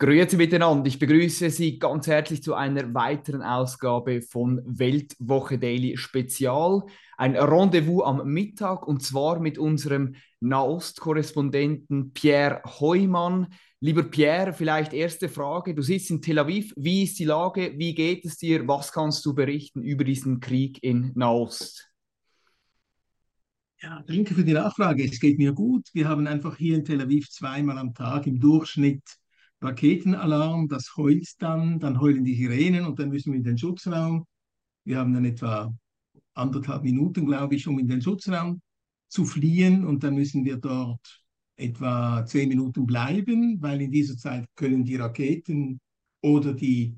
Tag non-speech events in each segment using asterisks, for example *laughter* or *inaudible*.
Grüezi miteinander. Ich begrüße Sie ganz herzlich zu einer weiteren Ausgabe von Weltwoche Daily Spezial. Ein Rendezvous am Mittag und zwar mit unserem Nahost-Korrespondenten Pierre Heumann. Lieber Pierre, vielleicht erste Frage. Du sitzt in Tel Aviv. Wie ist die Lage? Wie geht es dir? Was kannst du berichten über diesen Krieg in Nahost? Ja, danke für die Nachfrage. Es geht mir gut. Wir haben einfach hier in Tel Aviv zweimal am Tag im Durchschnitt Raketenalarm. Das heult dann, dann heulen die Sirenen und dann müssen wir in den Schutzraum. Wir haben dann etwa anderthalb Minuten, glaube ich, um in den Schutzraum zu fliehen und dann müssen wir dort etwa zehn Minuten bleiben, weil in dieser Zeit können die Raketen oder die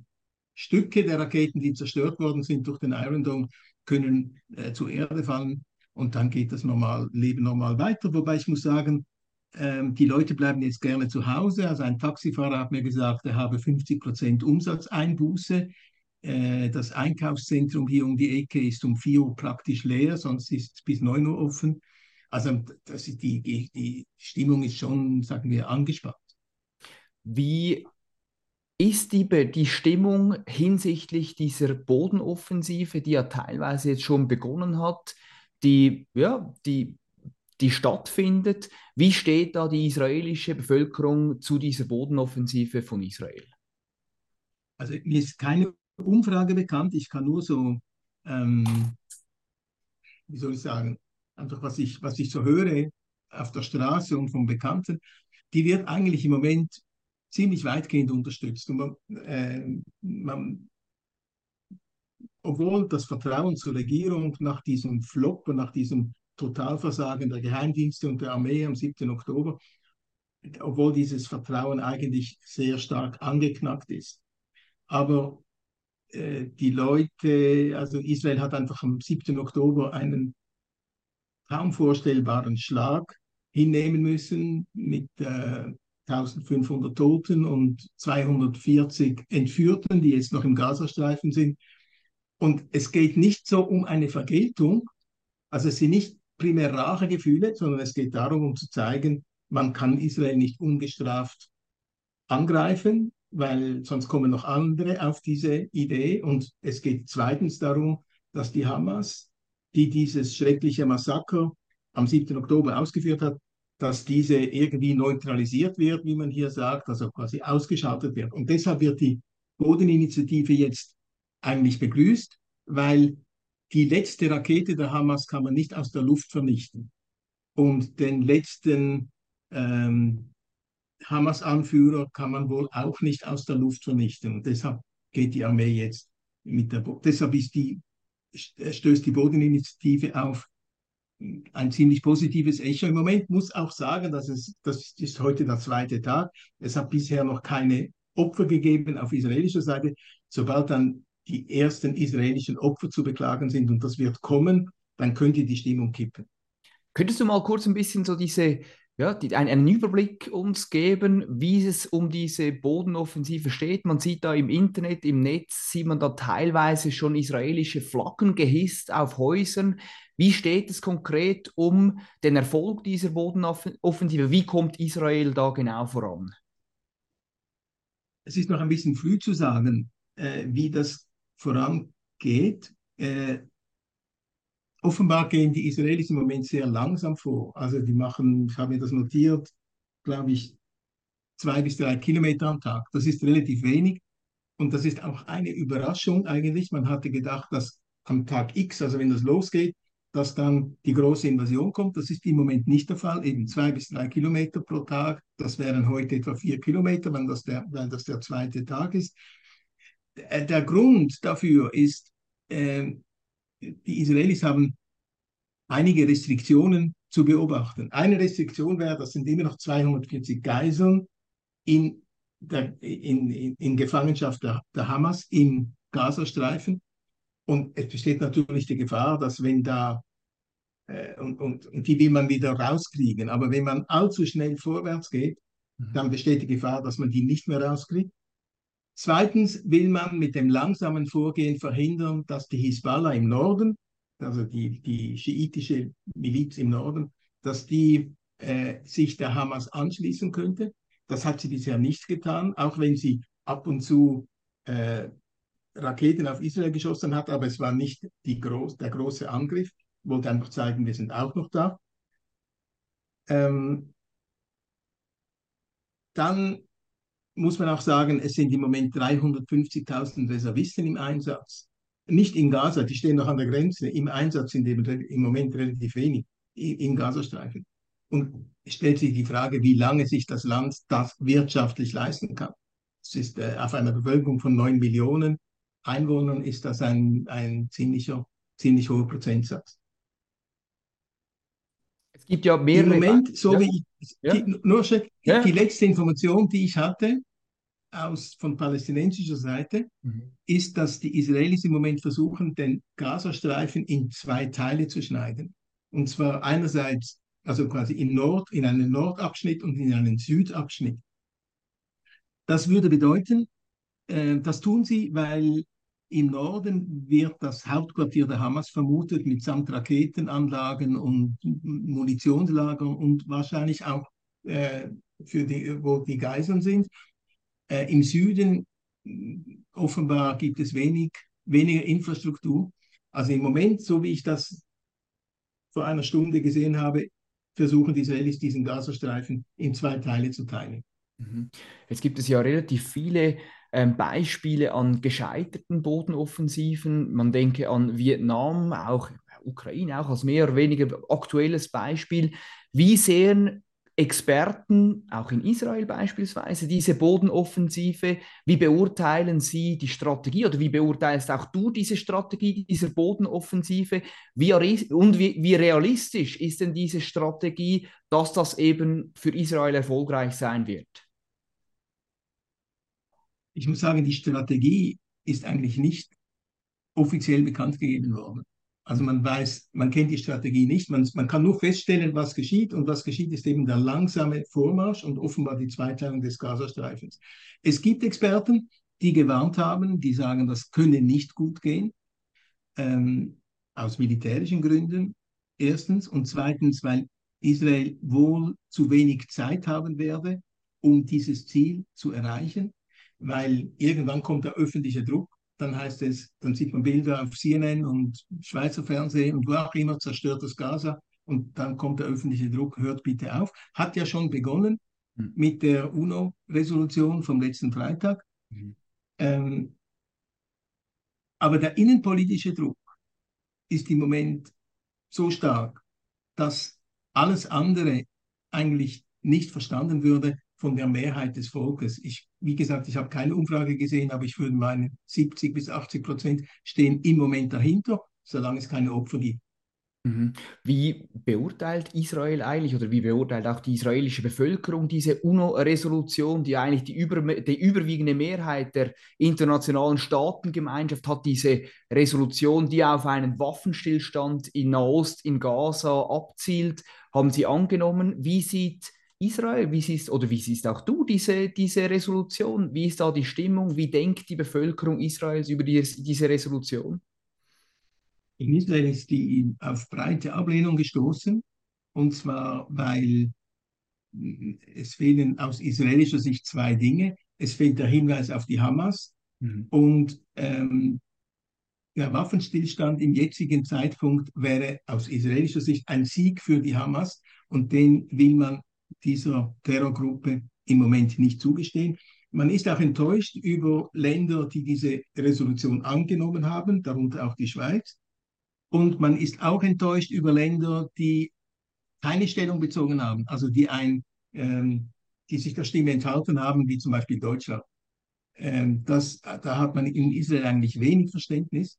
Stücke der Raketen, die zerstört worden sind durch den Iron Dome, können äh, zur Erde fallen und dann geht das normal, Leben normal weiter. Wobei ich muss sagen, ähm, die Leute bleiben jetzt gerne zu Hause. Also ein Taxifahrer hat mir gesagt, er habe 50 Prozent Umsatzeinbuße. Äh, das Einkaufszentrum hier um die Ecke ist um 4 Uhr praktisch leer, sonst ist es bis 9 Uhr offen. Also das ist die, die, die Stimmung ist schon, sagen wir, angespannt. Wie ist die, die Stimmung hinsichtlich dieser Bodenoffensive, die ja teilweise jetzt schon begonnen hat, die, ja, die, die stattfindet? Wie steht da die israelische Bevölkerung zu dieser Bodenoffensive von Israel? Also mir ist keine Umfrage bekannt. Ich kann nur so, ähm, wie soll ich sagen, einfach was ich, was ich so höre auf der Straße und von Bekannten, die wird eigentlich im Moment ziemlich weitgehend unterstützt. Und man, äh, man, obwohl das Vertrauen zur Regierung nach diesem Flop und nach diesem Totalversagen der Geheimdienste und der Armee am 7. Oktober, obwohl dieses Vertrauen eigentlich sehr stark angeknackt ist. Aber äh, die Leute, also Israel hat einfach am 7. Oktober einen kaum vorstellbaren Schlag hinnehmen müssen mit äh, 1500 Toten und 240 Entführten, die jetzt noch im Gazastreifen sind. Und es geht nicht so um eine Vergeltung, also es sind nicht primär Rachegefühle, sondern es geht darum, um zu zeigen, man kann Israel nicht ungestraft angreifen, weil sonst kommen noch andere auf diese Idee. Und es geht zweitens darum, dass die Hamas die dieses schreckliche Massaker am 7. Oktober ausgeführt hat, dass diese irgendwie neutralisiert wird, wie man hier sagt, also quasi ausgeschaltet wird. Und deshalb wird die Bodeninitiative jetzt eigentlich begrüßt, weil die letzte Rakete der Hamas kann man nicht aus der Luft vernichten. Und den letzten ähm, Hamas-Anführer kann man wohl auch nicht aus der Luft vernichten. Und deshalb geht die Armee jetzt mit der, Bo deshalb ist die stößt die Bodeninitiative auf ein ziemlich positives Echo. Im Moment muss auch sagen, dass es, das ist heute der zweite Tag. Es hat bisher noch keine Opfer gegeben auf israelischer Seite. Sobald dann die ersten israelischen Opfer zu beklagen sind, und das wird kommen, dann könnte die Stimmung kippen. Könntest du mal kurz ein bisschen so diese ja, die, ein, einen Überblick uns geben, wie es um diese Bodenoffensive steht. Man sieht da im Internet, im Netz, sieht man da teilweise schon israelische Flaggen gehisst auf Häusern. Wie steht es konkret um den Erfolg dieser Bodenoffensive? Wie kommt Israel da genau voran? Es ist noch ein bisschen früh zu sagen, äh, wie das vorangeht. Äh, offenbar gehen die Israelis im Moment sehr langsam vor. Also die machen, ich habe mir das notiert, glaube ich, zwei bis drei Kilometer am Tag. Das ist relativ wenig. Und das ist auch eine Überraschung eigentlich. Man hatte gedacht, dass am Tag X, also wenn das losgeht, dass dann die große Invasion kommt. Das ist im Moment nicht der Fall, eben zwei bis drei Kilometer pro Tag. Das wären heute etwa vier Kilometer, wenn das der, wenn das der zweite Tag ist. Äh, der Grund dafür ist, äh, die Israelis haben einige Restriktionen zu beobachten. Eine Restriktion wäre, das sind immer noch 240 Geiseln in, der, in, in, in Gefangenschaft der, der Hamas im Gazastreifen. Und es besteht natürlich die Gefahr, dass wenn da, äh, und, und, und, die will man wieder rauskriegen, aber wenn man allzu schnell vorwärts geht, mhm. dann besteht die Gefahr, dass man die nicht mehr rauskriegt. Zweitens will man mit dem langsamen Vorgehen verhindern, dass die Hisbollah im Norden, also die, die schiitische Miliz im Norden, dass die äh, sich der Hamas anschließen könnte. Das hat sie bisher nicht getan, auch wenn sie ab und zu äh, Raketen auf Israel geschossen hat, aber es war nicht groß, der große Angriff. Ich wollte einfach zeigen, wir sind auch noch da. Ähm, dann muss man auch sagen, es sind im Moment 350.000 Reservisten im Einsatz. Nicht in Gaza, die stehen noch an der Grenze. Im Einsatz sind im Moment relativ wenig im Gazastreifen. Und es stellt sich die Frage, wie lange sich das Land das wirtschaftlich leisten kann. Es ist äh, auf einer Bevölkerung von 9 Millionen Einwohnern ist das ein, ein ziemlicher, ziemlich hoher Prozentsatz. Gibt ja mehrere. Im Moment, so ja. wie ich, ja. die, nur die, ja. die letzte Information, die ich hatte aus, von palästinensischer Seite, mhm. ist, dass die Israelis im Moment versuchen, den Gazastreifen in zwei Teile zu schneiden. Und zwar einerseits, also quasi in Nord, in einen Nordabschnitt und in einen Südabschnitt. Das würde bedeuten, äh, das tun sie, weil im Norden wird das Hauptquartier der Hamas vermutet mitsamt Raketenanlagen und Munitionslagern und wahrscheinlich auch äh, für die, wo die Geiseln sind. Äh, Im Süden offenbar gibt es wenig, weniger Infrastruktur. Also im Moment, so wie ich das vor einer Stunde gesehen habe, versuchen die Israelis diesen Gazastreifen in zwei Teile zu teilen. Mhm. Jetzt gibt es ja relativ viele Beispiele an gescheiterten Bodenoffensiven. Man denke an Vietnam, auch Ukraine, auch als mehr oder weniger aktuelles Beispiel. Wie sehen Experten, auch in Israel beispielsweise, diese Bodenoffensive? Wie beurteilen sie die Strategie oder wie beurteilst auch du diese Strategie dieser Bodenoffensive? Wie, und wie, wie realistisch ist denn diese Strategie, dass das eben für Israel erfolgreich sein wird? Ich muss sagen, die Strategie ist eigentlich nicht offiziell bekannt gegeben worden. Also man weiß, man kennt die Strategie nicht, man, man kann nur feststellen, was geschieht und was geschieht ist eben der langsame Vormarsch und offenbar die Zweiteilung des Gazastreifens. Es gibt Experten, die gewarnt haben, die sagen, das könne nicht gut gehen, ähm, aus militärischen Gründen, erstens, und zweitens, weil Israel wohl zu wenig Zeit haben werde, um dieses Ziel zu erreichen weil irgendwann kommt der öffentliche Druck. Dann heißt es, dann sieht man Bilder auf CNN und Schweizer Fernsehen und wo auch immer, zerstört das Gaza. Und dann kommt der öffentliche Druck, hört bitte auf. Hat ja schon begonnen mhm. mit der UNO-Resolution vom letzten Freitag. Mhm. Ähm, aber der innenpolitische Druck ist im Moment so stark, dass alles andere eigentlich nicht verstanden würde, von der Mehrheit des Volkes. Ich, wie gesagt, ich habe keine Umfrage gesehen, aber ich würde meine 70 bis 80 Prozent stehen im Moment dahinter, solange es keine Opfer gibt. Mhm. Wie beurteilt Israel eigentlich oder wie beurteilt auch die israelische Bevölkerung diese UNO-Resolution, die eigentlich die, über, die überwiegende Mehrheit der internationalen Staatengemeinschaft hat, diese Resolution, die auf einen Waffenstillstand in Nahost, in Gaza abzielt, haben sie angenommen. Wie sieht Israel, wie siehst oder wie siehst auch du diese, diese Resolution? Wie ist da die Stimmung? Wie denkt die Bevölkerung Israels über die, diese Resolution? In Israel ist die auf breite Ablehnung gestoßen, und zwar weil es fehlen aus israelischer Sicht zwei Dinge. Es fehlt der Hinweis auf die Hamas mhm. und ähm, der Waffenstillstand im jetzigen Zeitpunkt wäre aus israelischer Sicht ein Sieg für die Hamas und den will man dieser Terrorgruppe im Moment nicht zugestehen. Man ist auch enttäuscht über Länder, die diese Resolution angenommen haben, darunter auch die Schweiz. Und man ist auch enttäuscht über Länder, die keine Stellung bezogen haben, also die, ein, ähm, die sich der Stimme enthalten haben, wie zum Beispiel Deutschland. Ähm, das, da hat man in Israel eigentlich wenig Verständnis.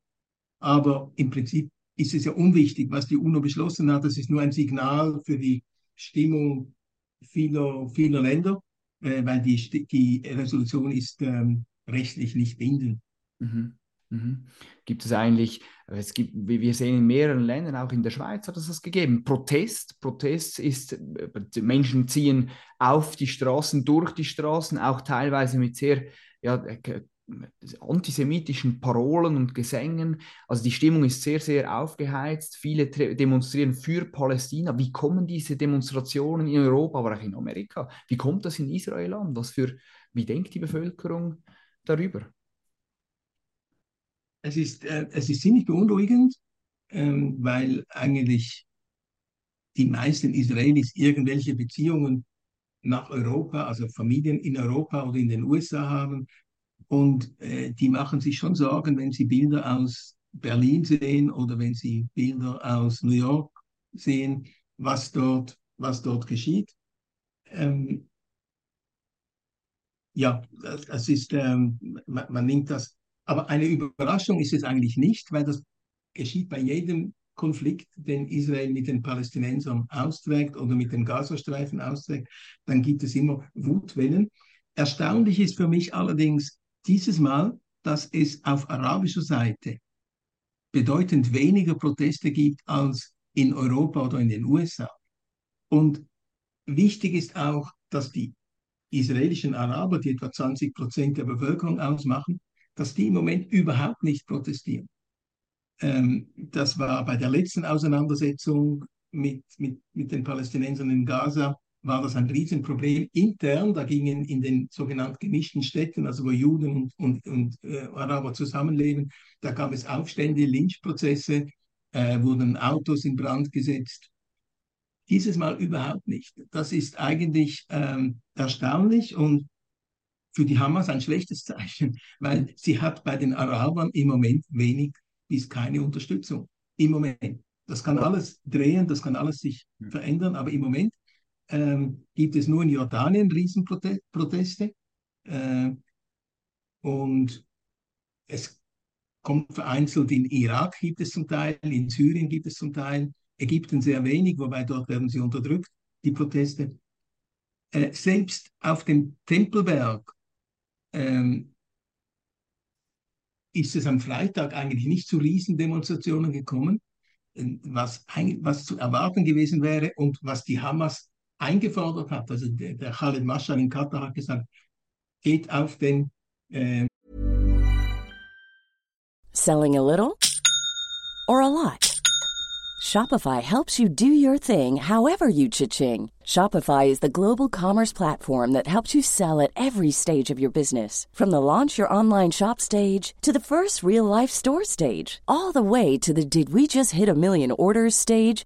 Aber im Prinzip ist es ja unwichtig, was die UNO beschlossen hat. Das ist nur ein Signal für die Stimmung vieler, vieler Länder, äh, weil die, die Resolution ist ähm, rechtlich nicht bindend. Mhm. Mhm. Gibt es eigentlich, es gibt, wie wir sehen in mehreren Ländern, auch in der Schweiz hat es das gegeben, Protest. Protest ist, äh, Menschen ziehen auf die Straßen, durch die Straßen, auch teilweise mit sehr ja, antisemitischen Parolen und Gesängen. Also die Stimmung ist sehr, sehr aufgeheizt. Viele demonstrieren für Palästina. Wie kommen diese Demonstrationen in Europa, aber auch in Amerika? Wie kommt das in Israel an? Was für, wie denkt die Bevölkerung darüber? Es ist, äh, es ist ziemlich beunruhigend, ähm, weil eigentlich die meisten Israelis irgendwelche Beziehungen nach Europa, also Familien in Europa oder in den USA haben. Und äh, die machen sich schon Sorgen, wenn sie Bilder aus Berlin sehen oder wenn sie Bilder aus New York sehen, was dort, was dort geschieht. Ähm, ja, es ist, ähm, man, man, nimmt das, aber eine Überraschung ist es eigentlich nicht, weil das geschieht bei jedem Konflikt, den Israel mit den Palästinensern austrägt oder mit dem Gazastreifen austrägt, dann gibt es immer Wutwellen. Erstaunlich ist für mich allerdings dieses Mal, dass es auf arabischer Seite bedeutend weniger Proteste gibt als in Europa oder in den USA. Und wichtig ist auch, dass die israelischen Araber, die etwa 20 Prozent der Bevölkerung ausmachen, dass die im Moment überhaupt nicht protestieren. Ähm, das war bei der letzten Auseinandersetzung mit, mit, mit den Palästinensern in Gaza, war das ein Riesenproblem intern. Da gingen in den sogenannten gemischten Städten, also wo Juden und, und, und äh, Araber zusammenleben, da gab es Aufstände, Lynchprozesse, äh, wurden Autos in Brand gesetzt. Dieses Mal überhaupt nicht. Das ist eigentlich ähm, erstaunlich und für die Hamas ein schlechtes *laughs* Zeichen, weil sie hat bei den Arabern im Moment wenig bis keine Unterstützung. Im Moment. Das kann alles drehen, das kann alles sich verändern, aber im Moment ähm, gibt es nur in Jordanien Riesenproteste. Äh, und es kommt vereinzelt in Irak gibt es zum Teil, in Syrien gibt es zum Teil, Ägypten sehr wenig, wobei dort werden sie unterdrückt, die Proteste. Äh, selbst auf dem Tempelberg ähm, ist es am Freitag eigentlich nicht zu Riesendemonstrationen gekommen, äh, was, was zu erwarten gewesen wäre und was die Hamas eingefordert hat. Also der, der Khaled in Katar hat gesagt, geht auf den... Äh Selling a little or a lot? Shopify helps you do your thing however you cha-ching. Shopify is the global commerce platform that helps you sell at every stage of your business. From the launch your online shop stage to the first real life store stage, all the way to the did we just hit a million orders stage.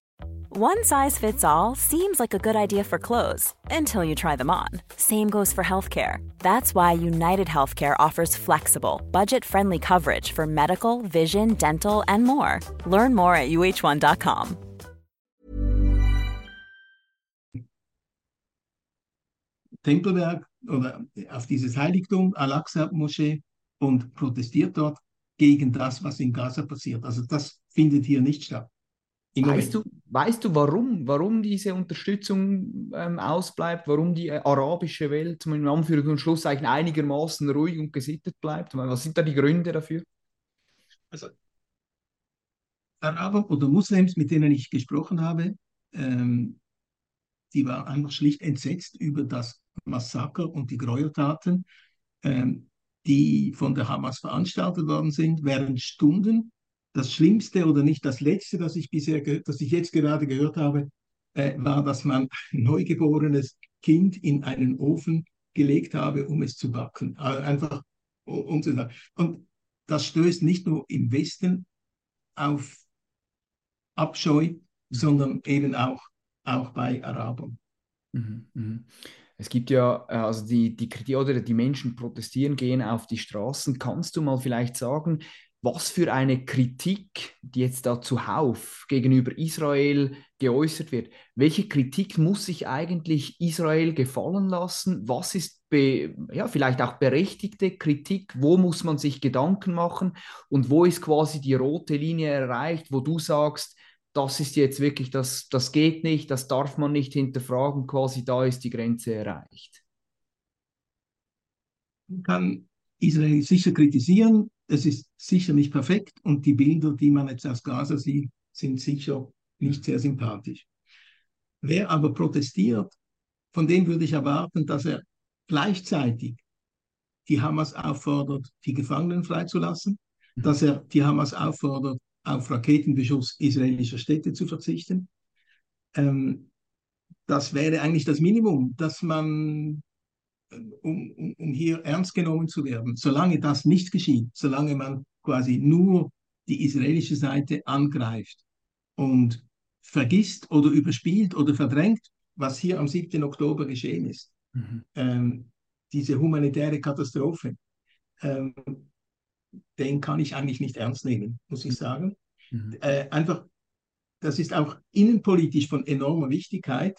One size fits all seems like a good idea for clothes until you try them on. Same goes for healthcare. That's why United Healthcare offers flexible, budget-friendly coverage for medical, vision, dental, and more. Learn more at uh1.com. Tempelberg oder äh, auf dieses Heiligtum, Al-Aqsa-Moschee und protestiert dort gegen das, was in Gaza passiert. Also das findet hier nicht statt. Weißt du, weißt du, warum, warum diese Unterstützung ähm, ausbleibt, warum die äh, arabische Welt zum Anführungs- und Schlusszeichen einigermaßen ruhig und gesittet bleibt? Was sind da die Gründe dafür? Also Araber oder Muslims, mit denen ich gesprochen habe, ähm, die waren einfach schlicht entsetzt über das Massaker und die Gräueltaten, ähm, die von der Hamas veranstaltet worden sind, während Stunden. Das Schlimmste oder nicht das Letzte, das ich bisher, das ich jetzt gerade gehört habe, äh, war, dass man ein neugeborenes Kind in einen Ofen gelegt habe, um es zu backen. Also einfach um zu sagen. Und das stößt nicht nur im Westen auf Abscheu, sondern eben auch, auch bei Arabern. Mhm, mhm. Es gibt ja, äh, also die, die Kritik oder die Menschen protestieren, gehen auf die Straßen. Kannst du mal vielleicht sagen, was für eine Kritik, die jetzt da zuhauf gegenüber Israel geäußert wird, welche Kritik muss sich eigentlich Israel gefallen lassen? Was ist ja, vielleicht auch berechtigte Kritik? Wo muss man sich Gedanken machen? Und wo ist quasi die rote Linie erreicht, wo du sagst, das ist jetzt wirklich, das, das geht nicht, das darf man nicht hinterfragen, quasi da ist die Grenze erreicht? Man kann Israel sicher kritisieren, es ist sicher nicht perfekt und die Bilder, die man jetzt aus Gaza sieht, sind sicher nicht sehr sympathisch. Wer aber protestiert, von dem würde ich erwarten, dass er gleichzeitig die Hamas auffordert, die Gefangenen freizulassen, dass er die Hamas auffordert, auf Raketenbeschuss israelischer Städte zu verzichten. Ähm, das wäre eigentlich das Minimum, dass man um, um, um hier ernst genommen zu werden. Solange das nicht geschieht, solange man quasi nur die israelische Seite angreift und vergisst oder überspielt oder verdrängt, was hier am 7. Oktober geschehen ist, mhm. ähm, diese humanitäre Katastrophe, ähm, den kann ich eigentlich nicht ernst nehmen, muss ich sagen. Mhm. Äh, einfach, das ist auch innenpolitisch von enormer Wichtigkeit,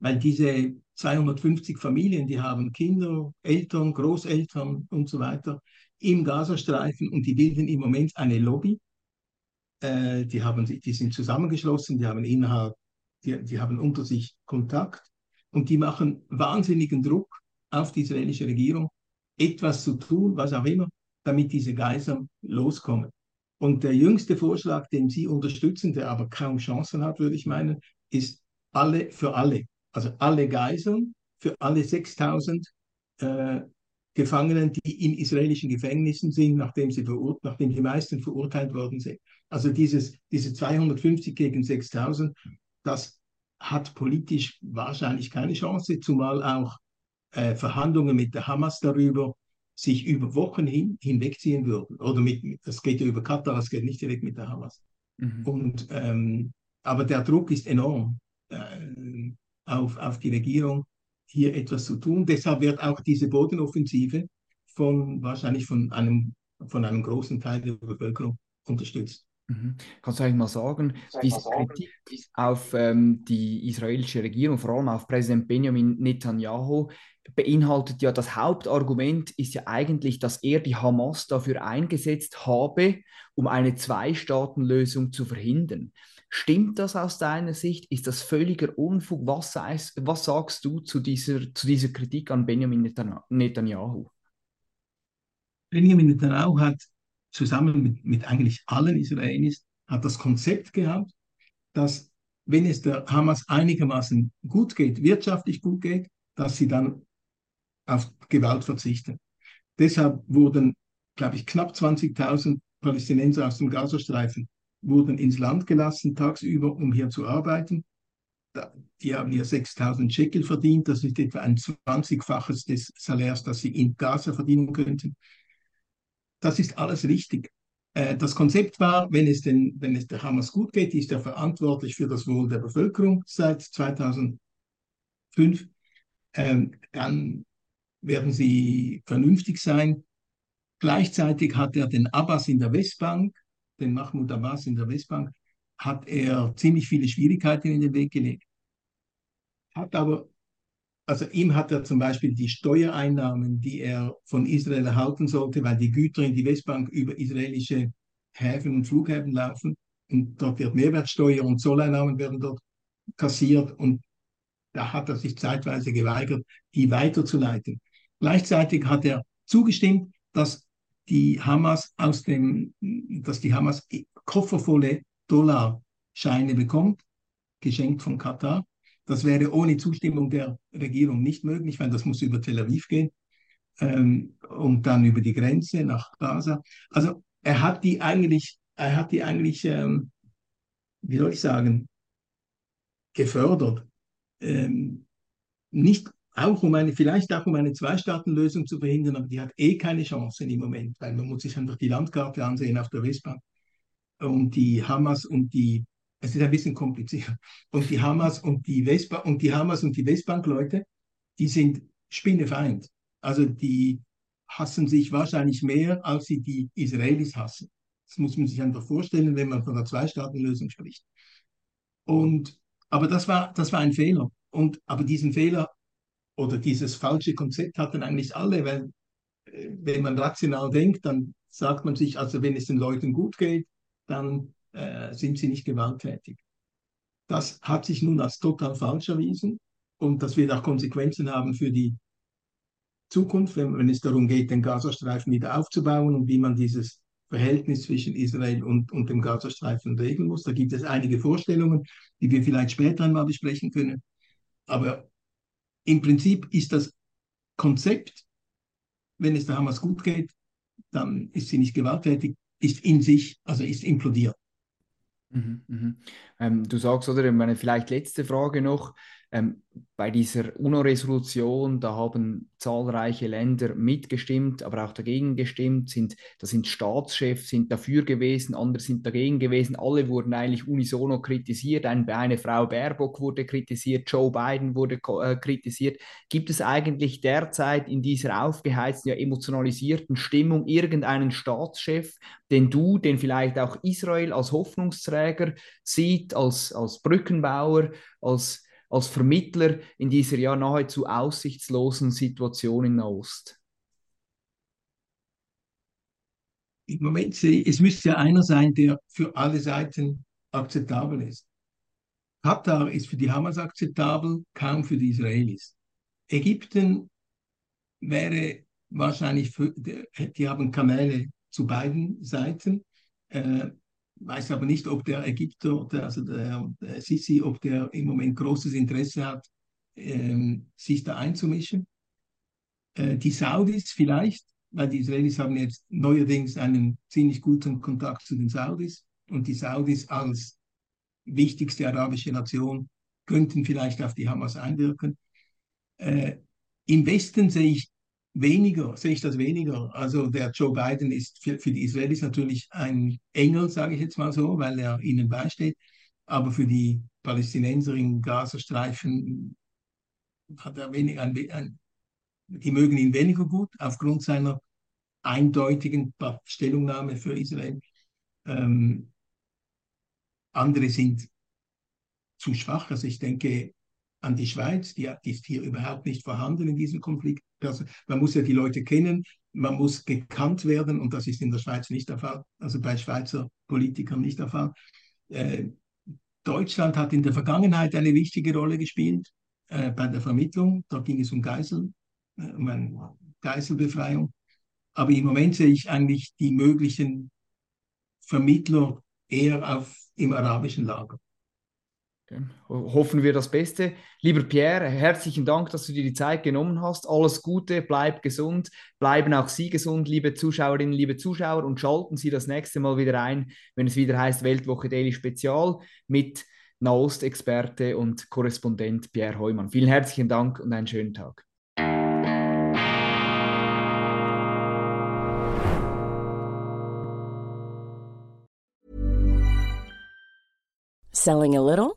weil diese 250 Familien, die haben Kinder, Eltern, Großeltern und so weiter im Gazastreifen und die bilden im Moment eine Lobby. Äh, die, haben, die sind zusammengeschlossen, die haben innerhalb, die, die haben unter sich Kontakt und die machen wahnsinnigen Druck auf die israelische Regierung, etwas zu tun, was auch immer, damit diese Geiseln loskommen. Und der jüngste Vorschlag, den Sie unterstützen, der aber kaum Chancen hat, würde ich meinen, ist alle für alle also alle Geiseln für alle 6000 äh, Gefangenen, die in israelischen Gefängnissen sind, nachdem, sie nachdem die meisten verurteilt worden sind. Also dieses, diese 250 gegen 6000, das hat politisch wahrscheinlich keine Chance, zumal auch äh, Verhandlungen mit der Hamas darüber sich über Wochen hin, hinwegziehen würden. Oder mit, das geht ja über Katar, das geht nicht direkt mit der Hamas. Mhm. Und, ähm, aber der Druck ist enorm. Äh, auf, auf die Regierung, hier etwas zu tun. Deshalb wird auch diese Bodenoffensive von wahrscheinlich von einem, von einem großen Teil der Bevölkerung unterstützt. Mhm. Kannst du eigentlich mal sagen, diese Kritik auf ähm, die israelische Regierung, vor allem auf Präsident Benjamin Netanyahu, beinhaltet ja das Hauptargument ist ja eigentlich, dass er die Hamas dafür eingesetzt habe, um eine Zwei-Staaten-Lösung zu verhindern. Stimmt das aus deiner Sicht? Ist das völliger Unfug? Was, heißt, was sagst du zu dieser, zu dieser Kritik an Benjamin Netanyahu? Benjamin Netanyahu hat zusammen mit, mit eigentlich allen Israelis hat das Konzept gehabt, dass wenn es der Hamas einigermaßen gut geht, wirtschaftlich gut geht, dass sie dann auf Gewalt verzichten. Deshalb wurden, glaube ich, knapp 20.000 Palästinenser aus dem Gazastreifen wurden ins Land gelassen tagsüber, um hier zu arbeiten. Die haben hier 6000 Shekel verdient. Das ist etwa ein 20-faches des Salärs, das sie in Gaza verdienen könnten. Das ist alles richtig. Äh, das Konzept war, wenn es, den, wenn es der Hamas gut geht, ist er verantwortlich für das Wohl der Bevölkerung seit 2005. Ähm, dann werden sie vernünftig sein. Gleichzeitig hat er den Abbas in der Westbank den Mahmoud Abbas in der Westbank, hat er ziemlich viele Schwierigkeiten in den Weg gelegt. Hat aber, also ihm hat er zum Beispiel die Steuereinnahmen, die er von Israel erhalten sollte, weil die Güter in die Westbank über israelische Häfen und Flughäfen laufen und dort wird Mehrwertsteuer und Zolleinnahmen werden dort kassiert und da hat er sich zeitweise geweigert, die weiterzuleiten. Gleichzeitig hat er zugestimmt, dass die Hamas aus dem, dass die Hamas koffervolle Dollarscheine bekommt, geschenkt von Katar. Das wäre ohne Zustimmung der Regierung nicht möglich, weil das muss über Tel Aviv gehen ähm, und dann über die Grenze nach Gaza. Also er hat die eigentlich, er hat die eigentlich, ähm, wie soll ich sagen, gefördert. Ähm, nicht auch um eine, vielleicht auch um eine Zwei-Staaten-Lösung zu verhindern, aber die hat eh keine Chancen im Moment, weil man muss sich einfach die Landkarte ansehen auf der Westbank. Und die Hamas und die, es ist ein bisschen kompliziert, und die Hamas und die Westbank und die Hamas und die Westbank-Leute, die sind Spinnefeind. Also die hassen sich wahrscheinlich mehr, als sie die Israelis hassen. Das muss man sich einfach vorstellen, wenn man von einer Zwei-Staaten-Lösung spricht. Und, aber das war, das war ein Fehler. Und, aber diesen Fehler oder dieses falsche Konzept hatten eigentlich alle, weil äh, wenn man rational denkt, dann sagt man sich, also wenn es den Leuten gut geht, dann äh, sind sie nicht gewalttätig. Das hat sich nun als total falsch erwiesen und das wird auch Konsequenzen haben für die Zukunft, wenn, wenn es darum geht, den Gazastreifen wieder aufzubauen und wie man dieses Verhältnis zwischen Israel und, und dem Gazastreifen regeln muss. Da gibt es einige Vorstellungen, die wir vielleicht später einmal besprechen können. Aber im Prinzip ist das Konzept, wenn es der Hamas gut geht, dann ist sie nicht gewalttätig, ist in sich, also ist implodiert. Mhm, mhm. Ähm, du sagst, oder meine vielleicht letzte Frage noch, ähm, bei dieser UNO-Resolution, da haben zahlreiche Länder mitgestimmt, aber auch dagegen gestimmt. Sind, da sind Staatschefs sind dafür gewesen, andere sind dagegen gewesen. Alle wurden eigentlich unisono kritisiert. Ein, eine Frau Baerbock wurde kritisiert, Joe Biden wurde äh, kritisiert. Gibt es eigentlich derzeit in dieser aufgeheizten, ja emotionalisierten Stimmung irgendeinen Staatschef, den du, den vielleicht auch Israel als Hoffnungsträger sieht, als, als Brückenbauer, als als Vermittler in dieser ja nahezu aussichtslosen Situation in Nahost? Im Moment sehe es müsste ja einer sein, der für alle Seiten akzeptabel ist. Katar ist für die Hamas akzeptabel, kaum für die Israelis. Ägypten wäre wahrscheinlich, für, die haben Kanäle zu beiden Seiten. Äh, weiß aber nicht, ob der Ägypter, also der, der, Sisi, ob der im Moment großes Interesse hat, ähm, sich da einzumischen. Äh, die Saudis vielleicht, weil die Israelis haben jetzt neuerdings einen ziemlich guten Kontakt zu den Saudis und die Saudis als wichtigste arabische Nation könnten vielleicht auf die Hamas einwirken. Äh, Im Westen sehe ich weniger, sehe ich das weniger. Also der Joe Biden ist für, für die Israelis natürlich ein Engel, sage ich jetzt mal so, weil er ihnen beisteht. Aber für die Palästinenser im Gazastreifen hat er wenig, ein, ein, die mögen ihn weniger gut aufgrund seiner eindeutigen Stellungnahme für Israel. Ähm, andere sind zu schwach. Also ich denke, an die Schweiz, die, die ist hier überhaupt nicht vorhanden in diesem Konflikt. Also man muss ja die Leute kennen, man muss gekannt werden und das ist in der Schweiz nicht der Fall, also bei Schweizer Politikern nicht der Fall. Äh, Deutschland hat in der Vergangenheit eine wichtige Rolle gespielt äh, bei der Vermittlung. Da ging es um Geisel, äh, um eine Geiselbefreiung. Aber im Moment sehe ich eigentlich die möglichen Vermittler eher auf, im arabischen Lager. Hoffen wir das Beste. Lieber Pierre, herzlichen Dank, dass du dir die Zeit genommen hast. Alles Gute, bleib gesund, bleiben auch Sie gesund, liebe Zuschauerinnen, liebe Zuschauer, und schalten Sie das nächste Mal wieder ein, wenn es wieder heißt Weltwoche Daily Spezial mit Nahost-Experte und Korrespondent Pierre Heumann. Vielen herzlichen Dank und einen schönen Tag. Selling a little